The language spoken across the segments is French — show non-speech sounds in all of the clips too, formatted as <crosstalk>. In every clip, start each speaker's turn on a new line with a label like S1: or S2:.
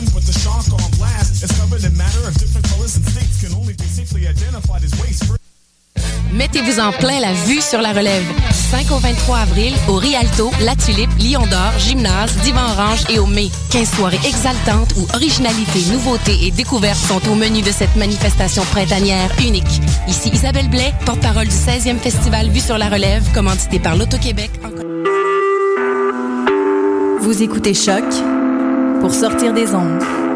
S1: one, but the shark on blast is covered in matter of different colors and states can only be safely identified as waste.
S2: Mettez-vous en plein la vue sur la relève. Du 5 au 23 avril, au Rialto, La Tulipe, Lion d'Or, Gymnase, Divan Orange et au Mai. 15 soirées exaltantes où originalité, nouveauté et découverte sont au menu de cette manifestation printanière unique. Ici Isabelle Blais, porte-parole du 16e Festival Vue sur la relève, commandité par l'Auto-Québec.
S3: Vous écoutez Choc pour sortir des ondes.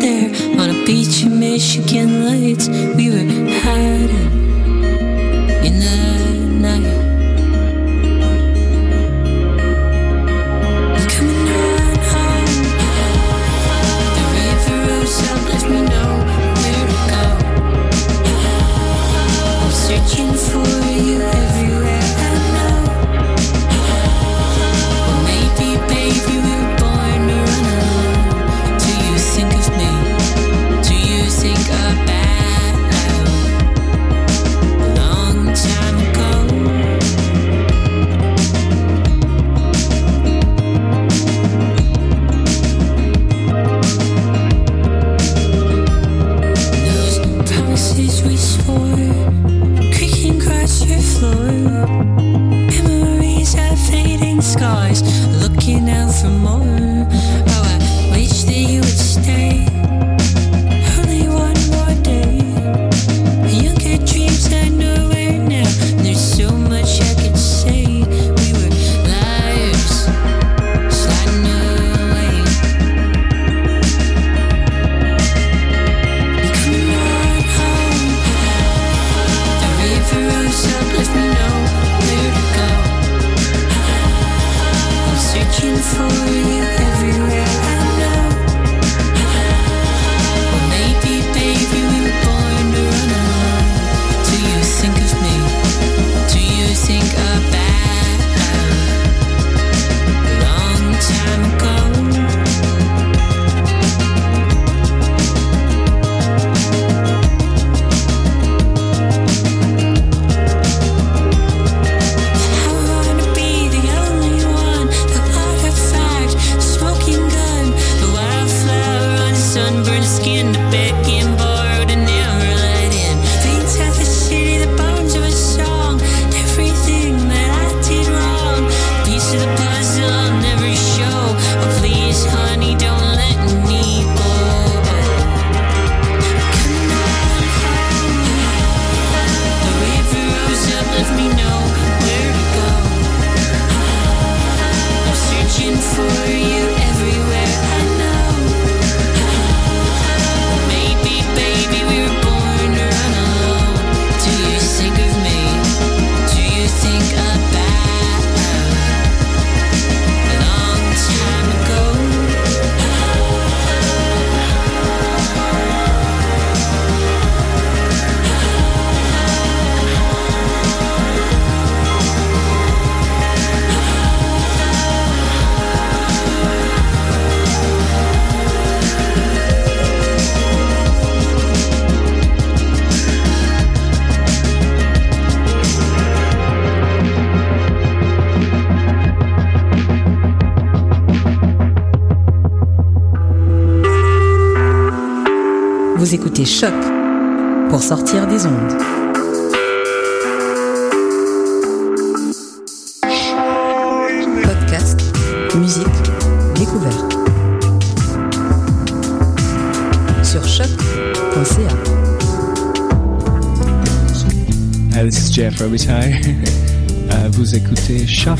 S4: there on
S5: a beach in Michigan lights. We were hiding.
S3: des ondes. Podcast, musique, découverte. Sur choc.ca.
S6: This is Jeff Robitaille. <laughs> Uh, vous écoutez Choc.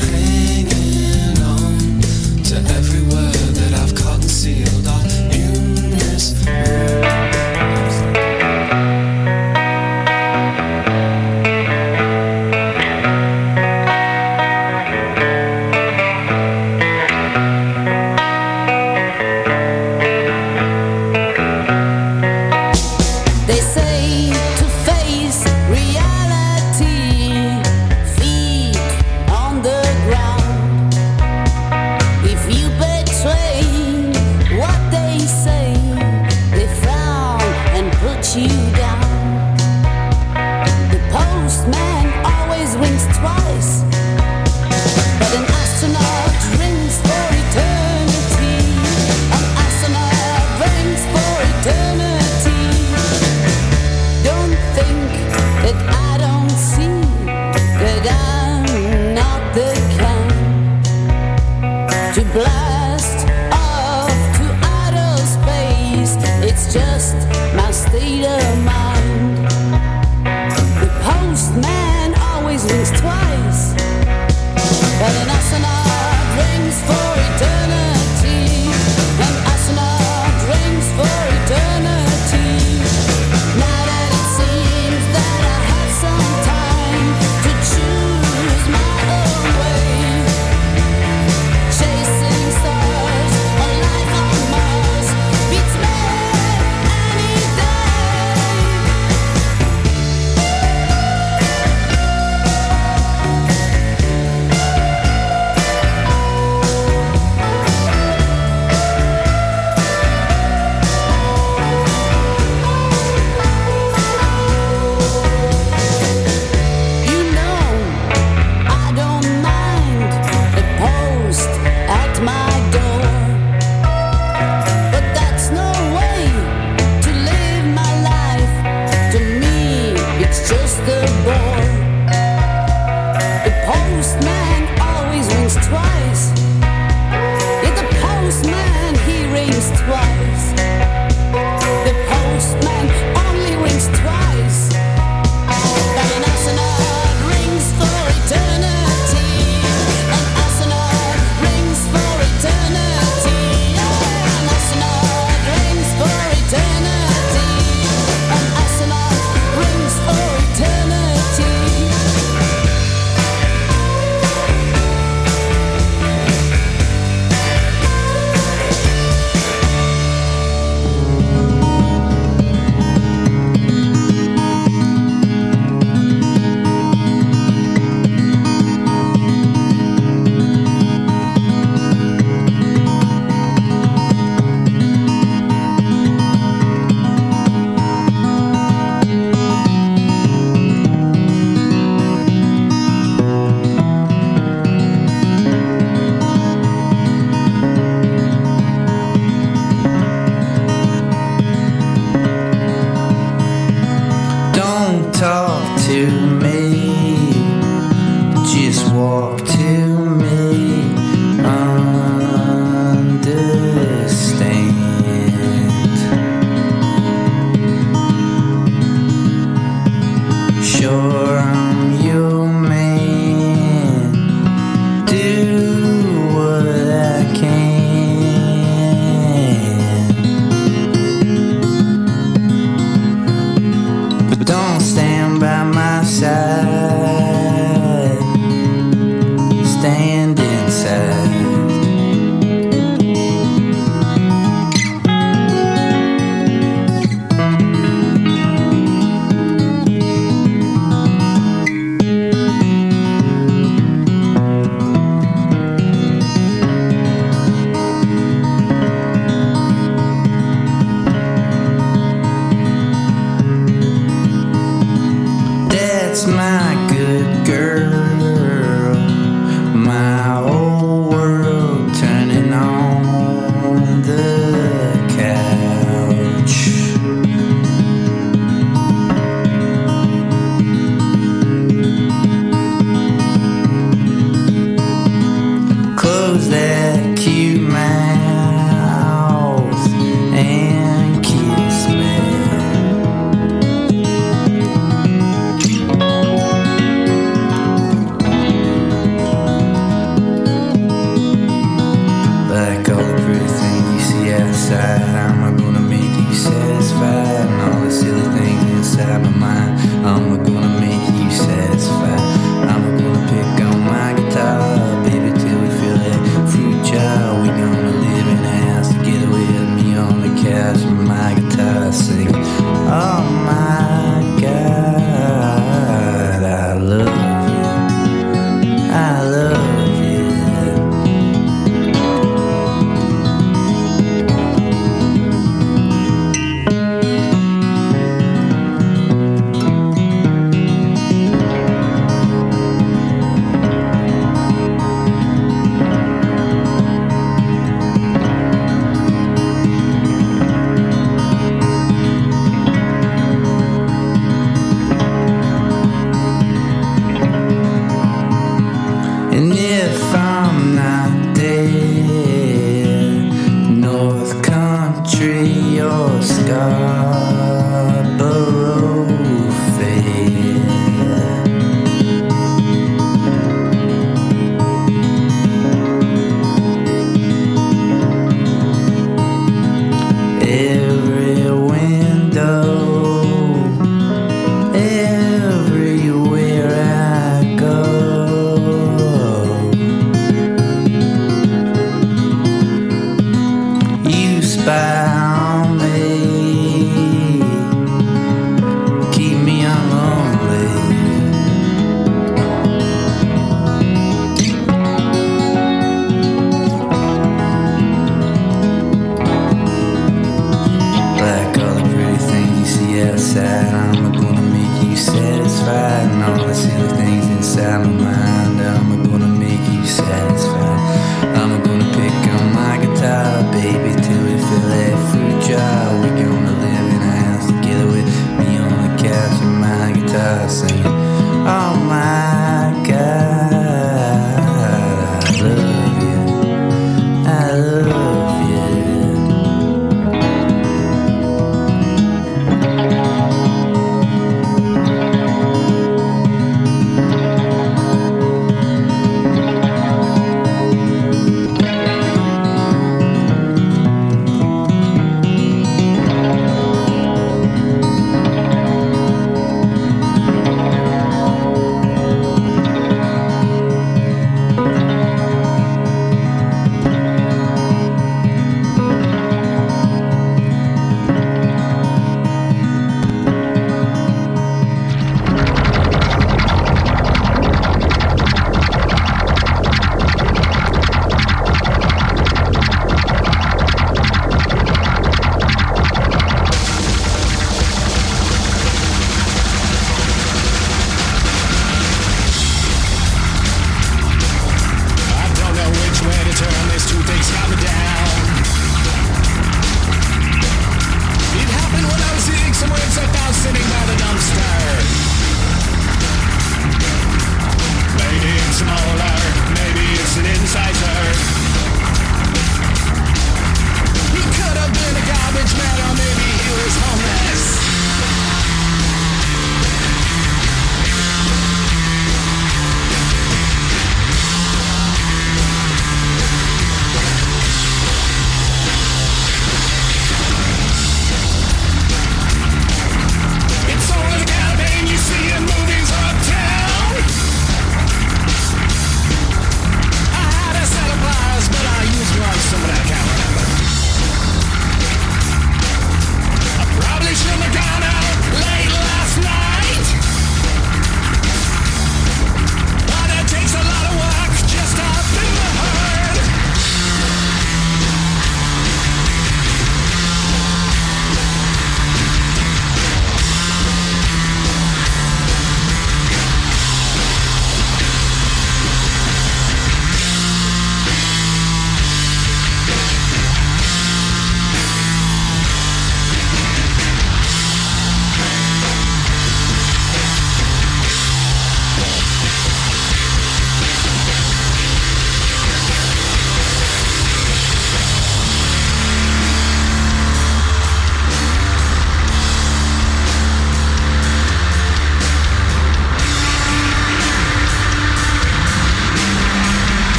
S5: by my
S4: side.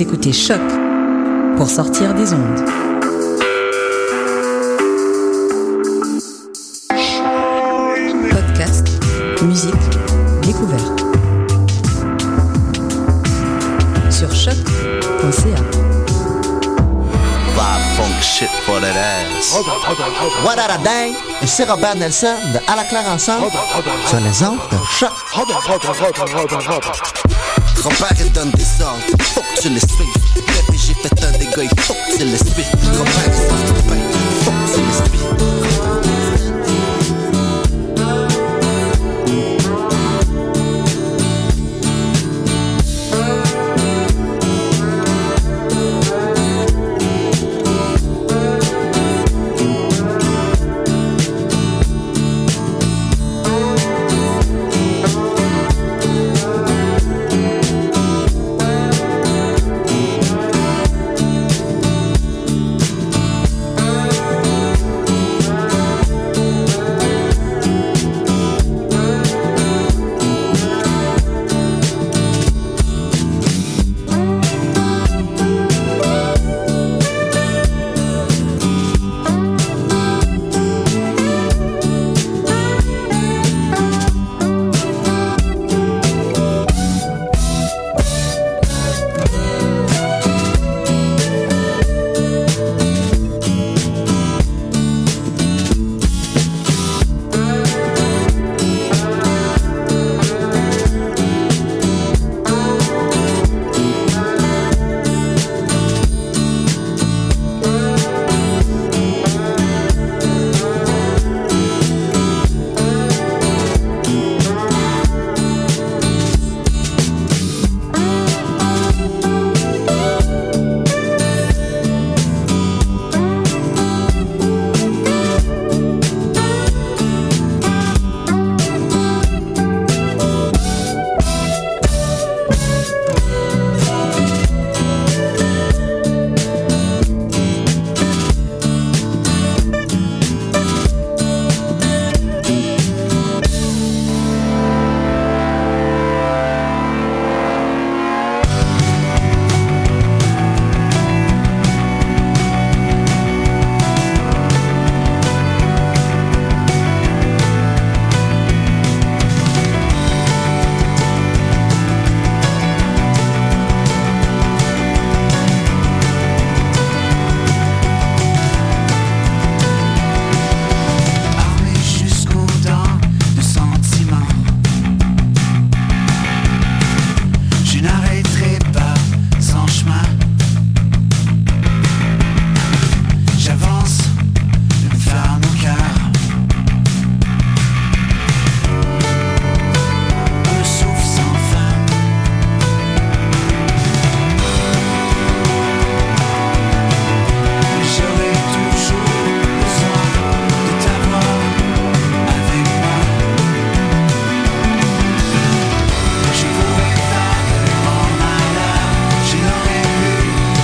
S3: Vous écoutez Choc pour sortir des ondes. Podcast, musique, découverte. Sur choc.ca.
S7: Funk shit for that ass. What a? Et c'est Robert Nelson de À la claire ensemble sur les ondes de choc. Il donne des ordres, faut que tu les suives. Bébé j'ai fait un dégât, faut que tu les suives.